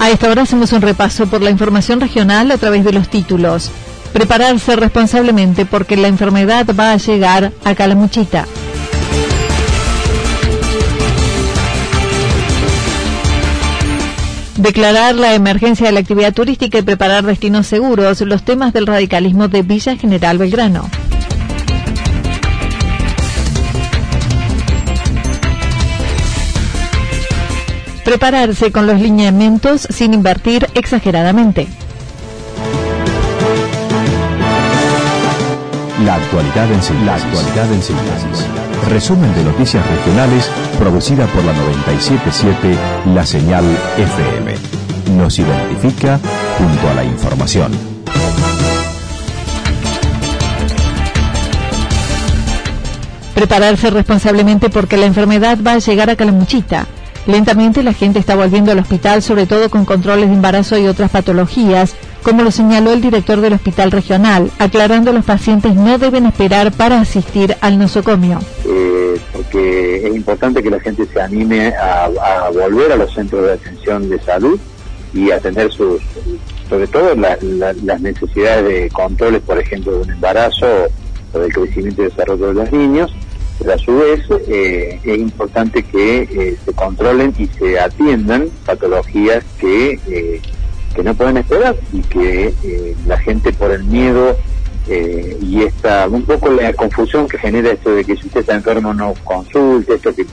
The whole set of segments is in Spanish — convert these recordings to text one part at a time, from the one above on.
A esta hora hacemos un repaso por la información regional a través de los títulos. Prepararse responsablemente porque la enfermedad va a llegar a Calamuchita. Declarar la emergencia de la actividad turística y preparar destinos seguros, los temas del radicalismo de Villa General Belgrano. Prepararse con los lineamientos sin invertir exageradamente. La actualidad en síntesis. Resumen de noticias regionales producida por la 977 La Señal FM. Nos identifica junto a la información. Prepararse responsablemente porque la enfermedad va a llegar a Calamuchita. Lentamente la gente está volviendo al hospital, sobre todo con controles de embarazo y otras patologías, como lo señaló el director del hospital regional, aclarando los pacientes no deben esperar para asistir al nosocomio. Eh, porque es importante que la gente se anime a, volver a los centros de atención de salud y atender sus, sobre todo las necesidades de controles, por ejemplo, de un embarazo o del crecimiento y desarrollo de los niños pero a su vez eh, es importante que eh, se controlen y se atiendan patologías que, eh, que no pueden esperar y que la gente por el miedo y esta un poco la confusión que genera esto de que si usted está enfermo no consulte, esto que,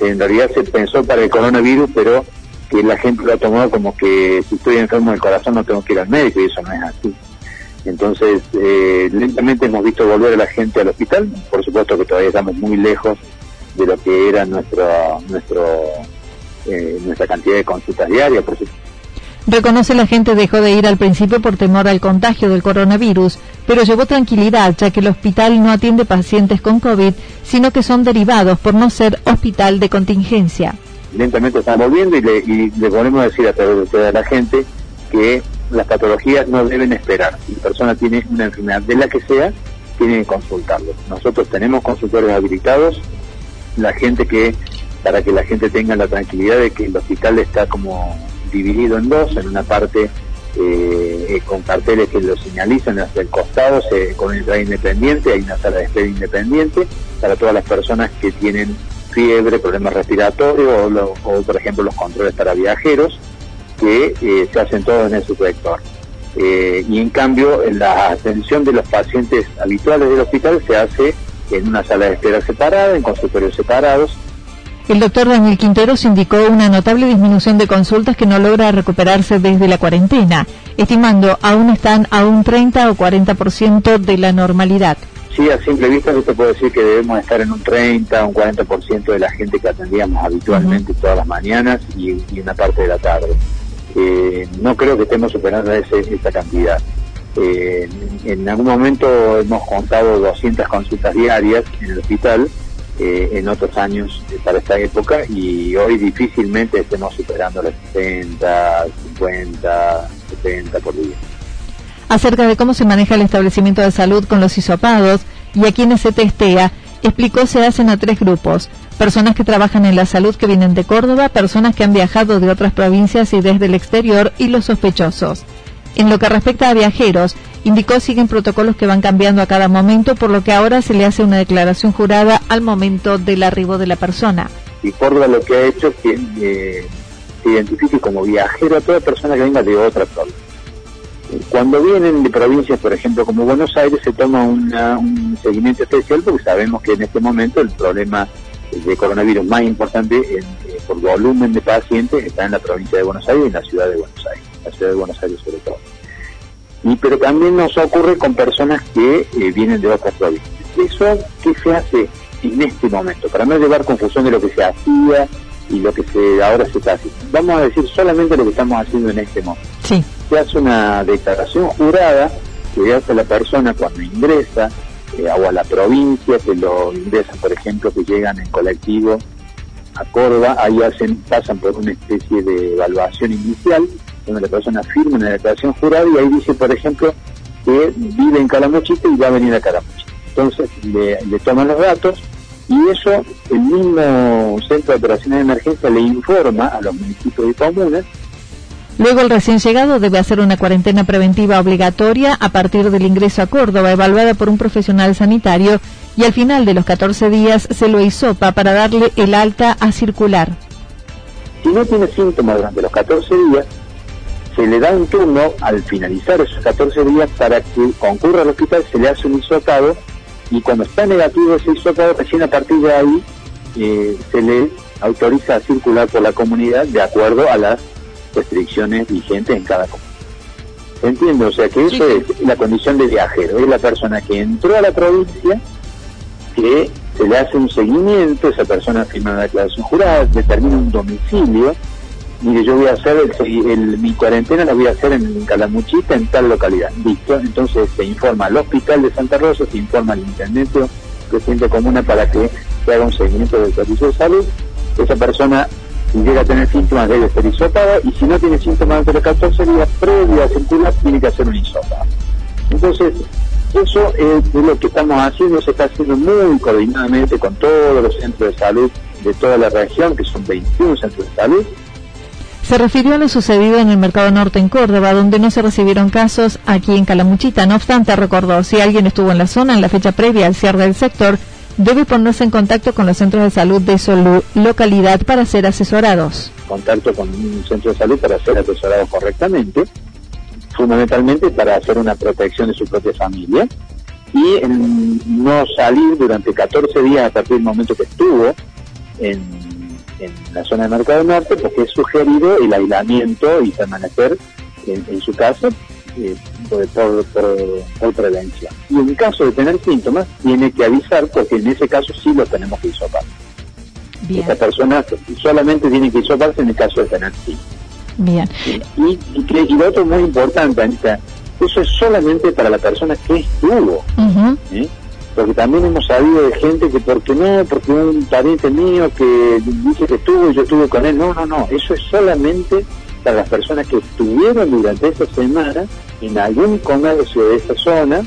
en realidad se pensó para el coronavirus, pero que la gente lo ha tomado como que si estoy enfermo del corazón no tengo que ir al médico y eso no es así. Entonces, eh, lentamente hemos visto volver a la gente al hospital. Por supuesto que todavía estamos muy lejos de lo que era nuestro, nuestro, eh, nuestra cantidad de consultas diarias. Por Reconoce la gente dejó de ir al principio por temor al contagio del coronavirus, pero llevó tranquilidad ya que el hospital no atiende pacientes con COVID, sino que son derivados por no ser hospital de contingencia. Lentamente estamos volviendo y le, y le decir a través de toda la gente que las patologías no deben esperar. Si la persona tiene una enfermedad de la que sea, tiene que consultarlo. Nosotros tenemos consultores habilitados, la gente que, para que la gente tenga la tranquilidad de que el hospital está como dividido en dos, en una parte eh, eh, con carteles que lo señalizan hacia el costado, se, con entrada independiente, hay una sala de espera independiente para todas las personas que tienen fiebre, problemas respiratorios o, o por ejemplo los controles para viajeros que eh, se hacen todos en ese sector. Eh, y en cambio, la atención de los pacientes habituales del hospital se hace en una sala de espera separada, en consultorios separados. El doctor Daniel Quinteros indicó una notable disminución de consultas que no logra recuperarse desde la cuarentena, estimando aún están a un 30 o 40% de la normalidad. Sí, a simple vista se puede decir que debemos estar en un 30, un 40% de la gente que atendíamos habitualmente todas las mañanas y, y una parte de la tarde. Eh, no creo que estemos superando ese, esa cantidad. Eh, en algún momento hemos contado 200 consultas diarias en el hospital, eh, en otros años para esta época, y hoy difícilmente estemos superando las 60, 50, 70 por día. Acerca de cómo se maneja el establecimiento de salud con los hisopados y a quienes se testea, explicó se hacen a tres grupos personas que trabajan en la salud que vienen de Córdoba, personas que han viajado de otras provincias y desde el exterior y los sospechosos. En lo que respecta a viajeros, indicó siguen protocolos que van cambiando a cada momento, por lo que ahora se le hace una declaración jurada al momento del arribo de la persona. Y Córdoba lo que ha hecho es que eh, se identifique como viajero a toda persona que venga de otra provincia. Cuando vienen de provincias, por ejemplo, como Buenos Aires, se toma un seguimiento especial porque sabemos que en este momento el problema de coronavirus más importante eh, por volumen de pacientes está en la provincia de Buenos Aires y en la ciudad de Buenos Aires, la ciudad de Buenos Aires sobre todo. Y, pero también nos ocurre con personas que eh, vienen de otras provincias. ¿Eso qué se hace en este momento? Para no llevar confusión de lo que se hacía y lo que se ahora se está haciendo. Vamos a decir solamente lo que estamos haciendo en este momento. Sí. Se hace una declaración jurada que hace la persona cuando ingresa eh, o a la provincia, que lo ingresan, por ejemplo, que llegan en colectivo a Córdoba, ahí hacen, pasan por una especie de evaluación inicial, donde la persona firma una declaración jurada y ahí dice, por ejemplo, que vive en Calamuchita y va a venir a Calamuchita. Entonces le, toman los datos y eso el mismo Centro de Operaciones de Emergencia le informa a los municipios y comunas Luego el recién llegado debe hacer una cuarentena preventiva obligatoria a partir del ingreso a Córdoba, evaluada por un profesional sanitario, y al final de los 14 días se lo hisopa para darle el alta a circular. Si no tiene síntomas durante los 14 días, se le da un turno al finalizar esos 14 días para que concurra al hospital, se le hace un hisopado y cuando está negativo ese hisopado, recién a partir de ahí eh, se le autoriza a circular por la comunidad de acuerdo a las restricciones vigentes en cada comunidad. ¿Entiende? O sea que eso es la condición de viajero, es la persona que entró a la provincia, que se le hace un seguimiento, esa persona firma una declaración jurada, determina un domicilio, mire, yo voy a hacer el, mi cuarentena la voy a hacer en Calamuchita, en tal localidad. Listo, entonces se informa al hospital de Santa Rosa, se informa al intendente, presidente comuna para que se haga un seguimiento del servicio de salud. Esa persona si llega a tener síntomas debe ser hisopada y si no tiene síntomas de los 14 días previo a circular tiene que hacer un hisopado. Entonces, eso es lo que estamos haciendo, se está haciendo muy coordinadamente con todos los centros de salud de toda la región, que son 21 centros de salud. Se refirió a lo sucedido en el Mercado Norte en Córdoba, donde no se recibieron casos aquí en Calamuchita. No obstante, recordó, si alguien estuvo en la zona en la fecha previa al cierre del sector, debe ponerse en contacto con los centros de salud de su localidad para ser asesorados. Contacto con un centro de salud para ser asesorado correctamente, fundamentalmente para hacer una protección de su propia familia y no salir durante 14 días a partir del momento que estuvo en, la zona de Mercado Norte, porque es sugerido el aislamiento y permanecer en su casa eh, por, por, prevención. Y en caso de tener síntomas, tiene que avisar porque en ese caso sí lo tenemos que hisopar. Esta persona solamente tiene que hisoparse en el caso de tener síntomas. Bien. Y, y, lo otro muy importante, Anita, eso es solamente para la persona que estuvo. Porque también hemos sabido de gente que, porque no? Porque un pariente mío que dice que estuvo y yo estuve con él. No, no, no. Eso es solamente para las personas que estuvieron durante esta semana en algún comercio de esa zona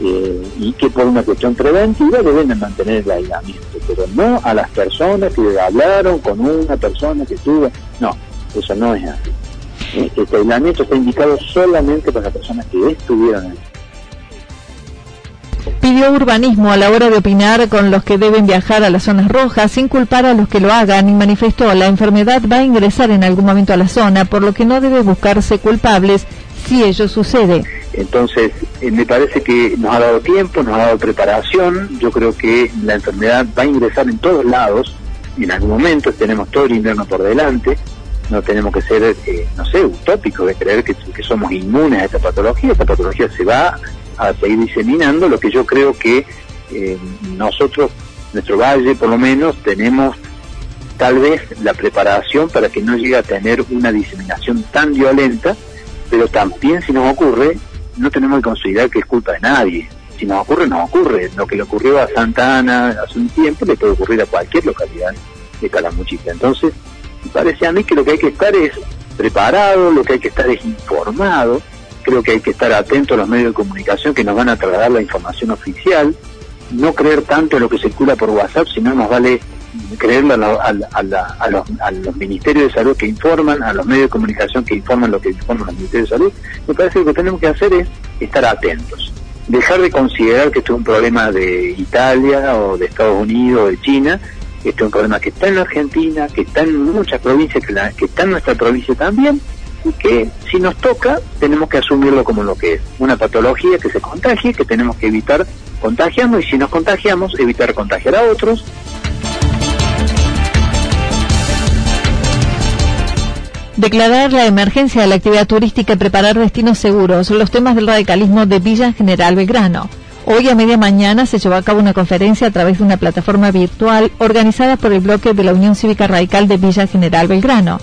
eh, y que por una cuestión preventiva deben mantener el aislamiento, pero no a las personas que hablaron con una persona que estuvo, no, eso no es así. Eh, este aislamiento está indicado solamente para las personas que estuvieron ahí pidió urbanismo a la hora de opinar con los que deben viajar a las zonas rojas sin culpar a los que lo hagan y manifestó la enfermedad va a ingresar en algún momento a la zona, por lo que no debe buscarse culpables si ello sucede. Entonces, eh, me parece que nos ha dado tiempo, nos ha dado preparación, yo creo que la enfermedad va a ingresar en todos lados, en algún momento tenemos todo el invierno por delante, no tenemos que ser, eh, no sé, utópicos de creer que, que somos inmunes a esta patología, esta patología se va a seguir diseminando, lo que yo creo que eh, nosotros, nuestro valle por lo menos, tenemos tal vez la preparación para que no llegue a tener una diseminación tan violenta, pero también si nos ocurre, no tenemos que considerar que es culpa de nadie. Si nos ocurre, nos ocurre. Lo que le ocurrió a Santa Ana hace un tiempo le puede ocurrir a cualquier localidad de Calamuchita. Entonces, parece a mí que lo que hay que estar es preparado, lo que hay que estar es informado, creo que hay que estar atentos a los medios de comunicación que nos van a trasladar la información oficial, no creer tanto en lo que circula por WhatsApp, sino nos vale creerle a, los, ministerios de salud que informan, a los medios de comunicación que informan lo que informan los ministerios de salud. Me parece que lo que tenemos que hacer es estar atentos. Dejar de considerar que esto es un problema de Italia o de Estados Unidos o de China, esto es un problema que está en la Argentina, que está en muchas provincias, que, que está en nuestra provincia también, que si nos toca tenemos que asumirlo como lo que es, una patología que se contagie, que tenemos que evitar contagiarnos y si nos contagiamos, evitar contagiar a otros. Declarar la emergencia de la actividad turística y preparar destinos seguros son los temas del radicalismo de Villa General Belgrano. Hoy a media mañana se llevó a cabo una conferencia a través de una plataforma virtual organizada por el bloque de la Unión Cívica Radical de Villa General Belgrano.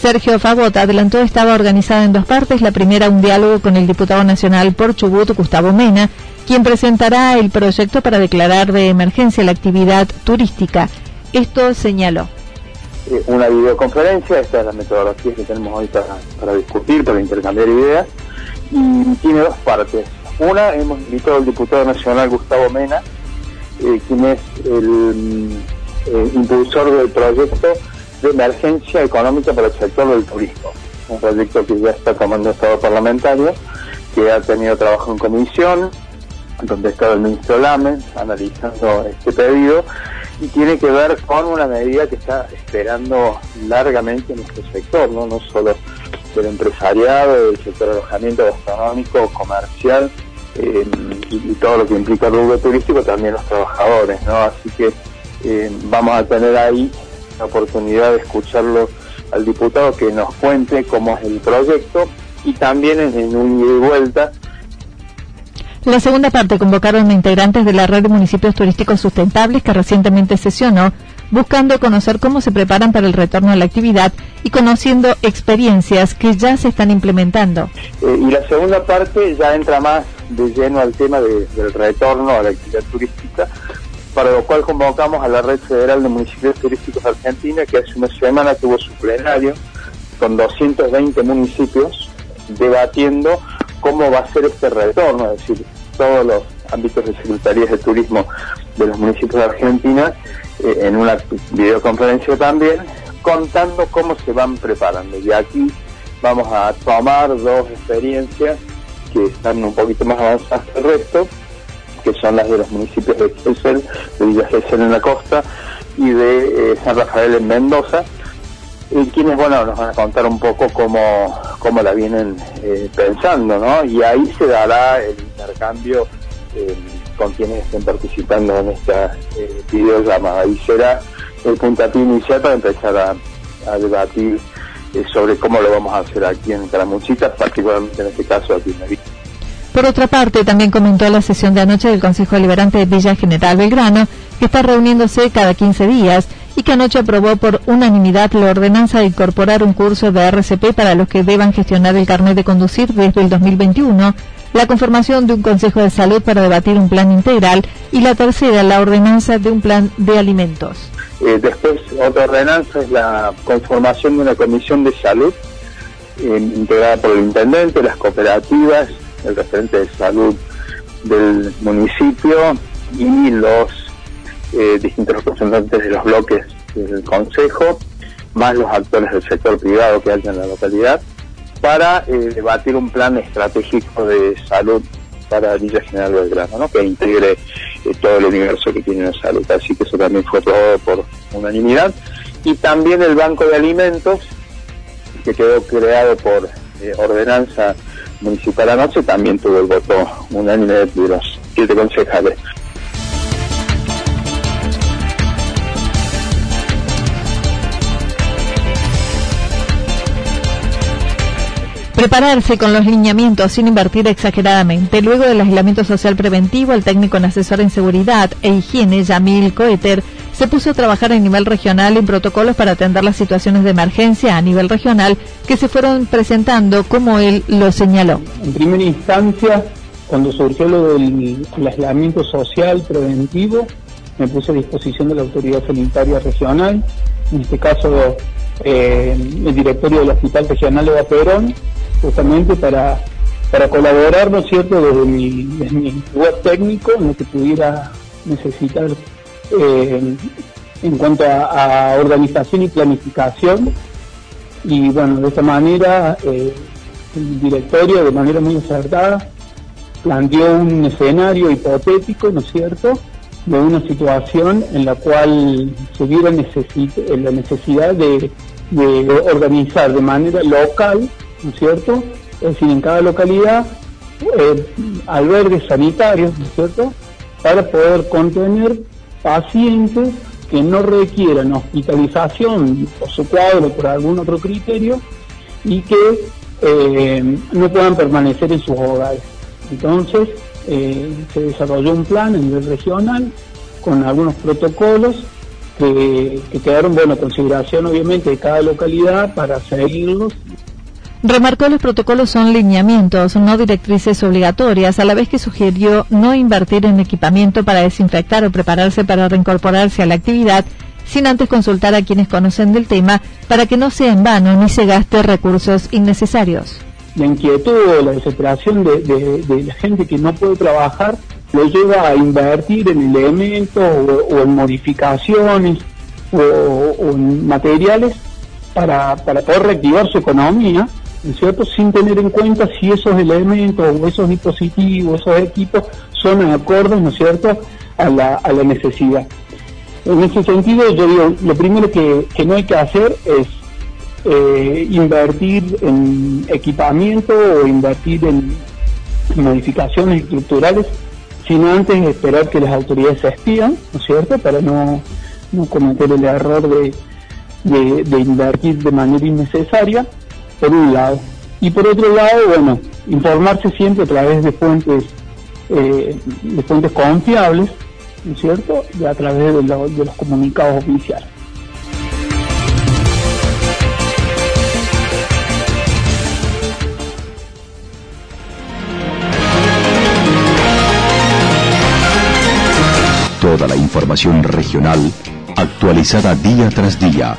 Sergio Fagota adelantó estaba organizada en dos partes. La primera, un diálogo con el diputado nacional por Chubut, Gustavo Mena, quien presentará el proyecto para declarar de emergencia la actividad turística. Esto señaló. Una videoconferencia, esta es la metodología que tenemos hoy para discutir, para intercambiar ideas, y tiene dos partes. Una, hemos invitado al diputado nacional Gustavo Mena, eh, quien es el mm, eh, impulsor del proyecto de emergencia económica para el sector del turismo. Un proyecto que ya está tomando estado parlamentario, que ha tenido trabajo en comisión, donde está el ministro Lame analizando este pedido y tiene que ver con una medida que está esperando largamente nuestro sector, no, no solo del empresariado, del sector alojamiento gastronómico, comercial, eh, y, todo lo que implica el rubro turístico, también los trabajadores, ¿no? Así que eh, vamos a tener ahí la oportunidad de escucharlo al diputado que nos cuente cómo es el proyecto y también en, un ida y vuelta la segunda parte convocaron a integrantes de la red de municipios turísticos sustentables que recientemente sesionó, buscando conocer cómo se preparan para el retorno a la actividad y conociendo experiencias que ya se están implementando. Eh, y la segunda parte ya entra más de lleno al tema del retorno a la actividad turística, para lo cual convocamos a la Red Federal de Municipios Turísticos Argentina, que hace una semana tuvo su plenario con 220 municipios debatiendo cómo va a ser este retorno, es decir, todos los ámbitos de secretarías de turismo de los municipios de Argentina, eh, en una videoconferencia también, contando cómo se van preparando. Y aquí vamos a tomar dos experiencias que están un poquito más avanzadas que el resto, que son las de los municipios de Gesell, de Villa Gesell en la costa y de eh, San Rafael en Mendoza, y quienes bueno nos van a contar un poco cómo, cómo la vienen eh, pensando, ¿no? Y ahí se dará el intercambio eh, con quienes estén participando en esta videollamada. Ahí será el puntapié inicial para empezar a, debatir sobre cómo lo vamos a hacer aquí en Caramuchita, particularmente en este caso aquí en México. Por otra parte, también comentó la sesión de anoche del Consejo Liberante de Villa General Belgrano, que está reuniéndose cada 15 días y que anoche aprobó por unanimidad la ordenanza de incorporar un curso de RCP para los que deban gestionar el carnet de conducir desde el 2021, la conformación de un Consejo de Salud para debatir un plan integral y la tercera, la ordenanza de un plan de alimentos. Eh, después, otra ordenanza es la conformación de una comisión de salud eh, integrada por el intendente, las cooperativas, el referente de salud del municipio y los eh, distintos representantes de los bloques del consejo, más los actores del sector privado que hay en la localidad, para debatir un plan estratégico de salud para Villa General Belgrano, ¿no? que integre eh, todo el universo que tiene la salud. Así que eso también fue aprobado por unanimidad. Y también el Banco de Alimentos, que quedó creado por eh, ordenanza municipal anoche, también tuvo el voto unánime de los siete concejales. Prepararse con los lineamientos sin invertir exageradamente. Luego del aislamiento social preventivo, el técnico en asesor en seguridad e higiene, Yamil Coeter, se puso a trabajar a nivel regional en protocolos para atender las situaciones de emergencia a nivel regional que se fueron presentando, como él lo señaló. En primera instancia, cuando surgió lo del aislamiento social preventivo, me puse a disposición de la autoridad sanitaria regional, en este caso eh, el directorio del Hospital Regional de Perón, justamente para, para colaborar, ¿no es cierto?, desde mi, desde lugar técnico, en lo que pudiera necesitar eh, en cuanto a, organización y planificación. Y bueno, de esta manera el directorio, de manera muy acertada, planteó un escenario hipotético, ¿no es cierto?, de una situación en la cual se viera la necesidad de, organizar de manera local, ¿no es cierto?, es decir, en cada localidad, eh, albergues sanitarios, ¿no es cierto?, para poder contener pacientes que no requieran hospitalización por su cuadro por algún otro criterio y que eh, no puedan permanecer en sus hogares. Entonces, eh, se desarrolló un plan a nivel regional con algunos protocolos que, quedaron, bueno, consideración obviamente de cada localidad para seguirlos Remarcó los protocolos son lineamientos, no directrices obligatorias, a la vez que sugirió no invertir en equipamiento para desinfectar o prepararse para reincorporarse a la actividad sin antes consultar a quienes conocen del tema para que no sea en vano ni se gaste recursos innecesarios la inquietud o la desesperación de, la gente que no puede trabajar lo lleva a invertir en elementos o, en modificaciones o, en materiales para, poder reactivar su economía, ¿no cierto? Sin tener en cuenta si esos elementos o esos dispositivos, esos equipos son acordes, ¿no cierto?, a la, a la necesidad. En ese sentido, yo digo, lo primero que no hay que hacer es eh, invertir en equipamiento o invertir en modificaciones estructurales, sino antes esperar que las autoridades se espían, ¿no es cierto?, para no, cometer el error de, de, invertir de manera innecesaria, por un lado. Y por otro lado, bueno, informarse siempre a través de fuentes, eh, fuentes confiables, ¿no es cierto?, a través de los comunicados oficiales. Toda la información regional actualizada día tras día.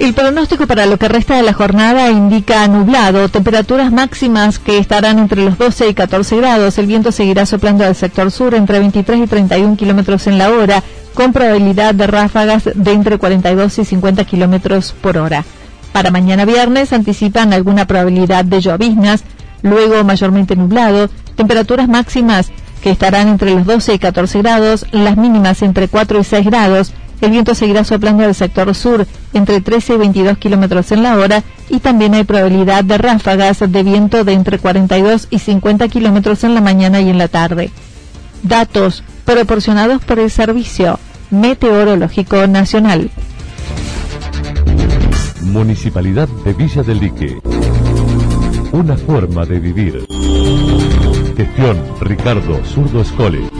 El pronóstico para lo que resta de la jornada indica nublado, temperaturas máximas que estarán entre los 12 y 14 grados. El viento seguirá soplando al sector sur entre 23 y 31 kilómetros en la hora, con probabilidad de ráfagas de entre 42 y 50 kilómetros por hora. Para mañana viernes anticipan alguna probabilidad de lloviznas, luego mayormente nublado, temperaturas máximas que estarán entre los 12 y 14 grados, las mínimas entre 4 y 6 grados, el viento seguirá soplando del sector sur entre 13 y 22 kilómetros en la hora y también hay probabilidad de ráfagas de viento de entre 42 y 50 kilómetros en la mañana y en la tarde. Datos proporcionados por el Servicio Meteorológico Nacional. Municipalidad de Villa del Lique. Una forma de vivir. Gestión Ricardo Zurdo Escole.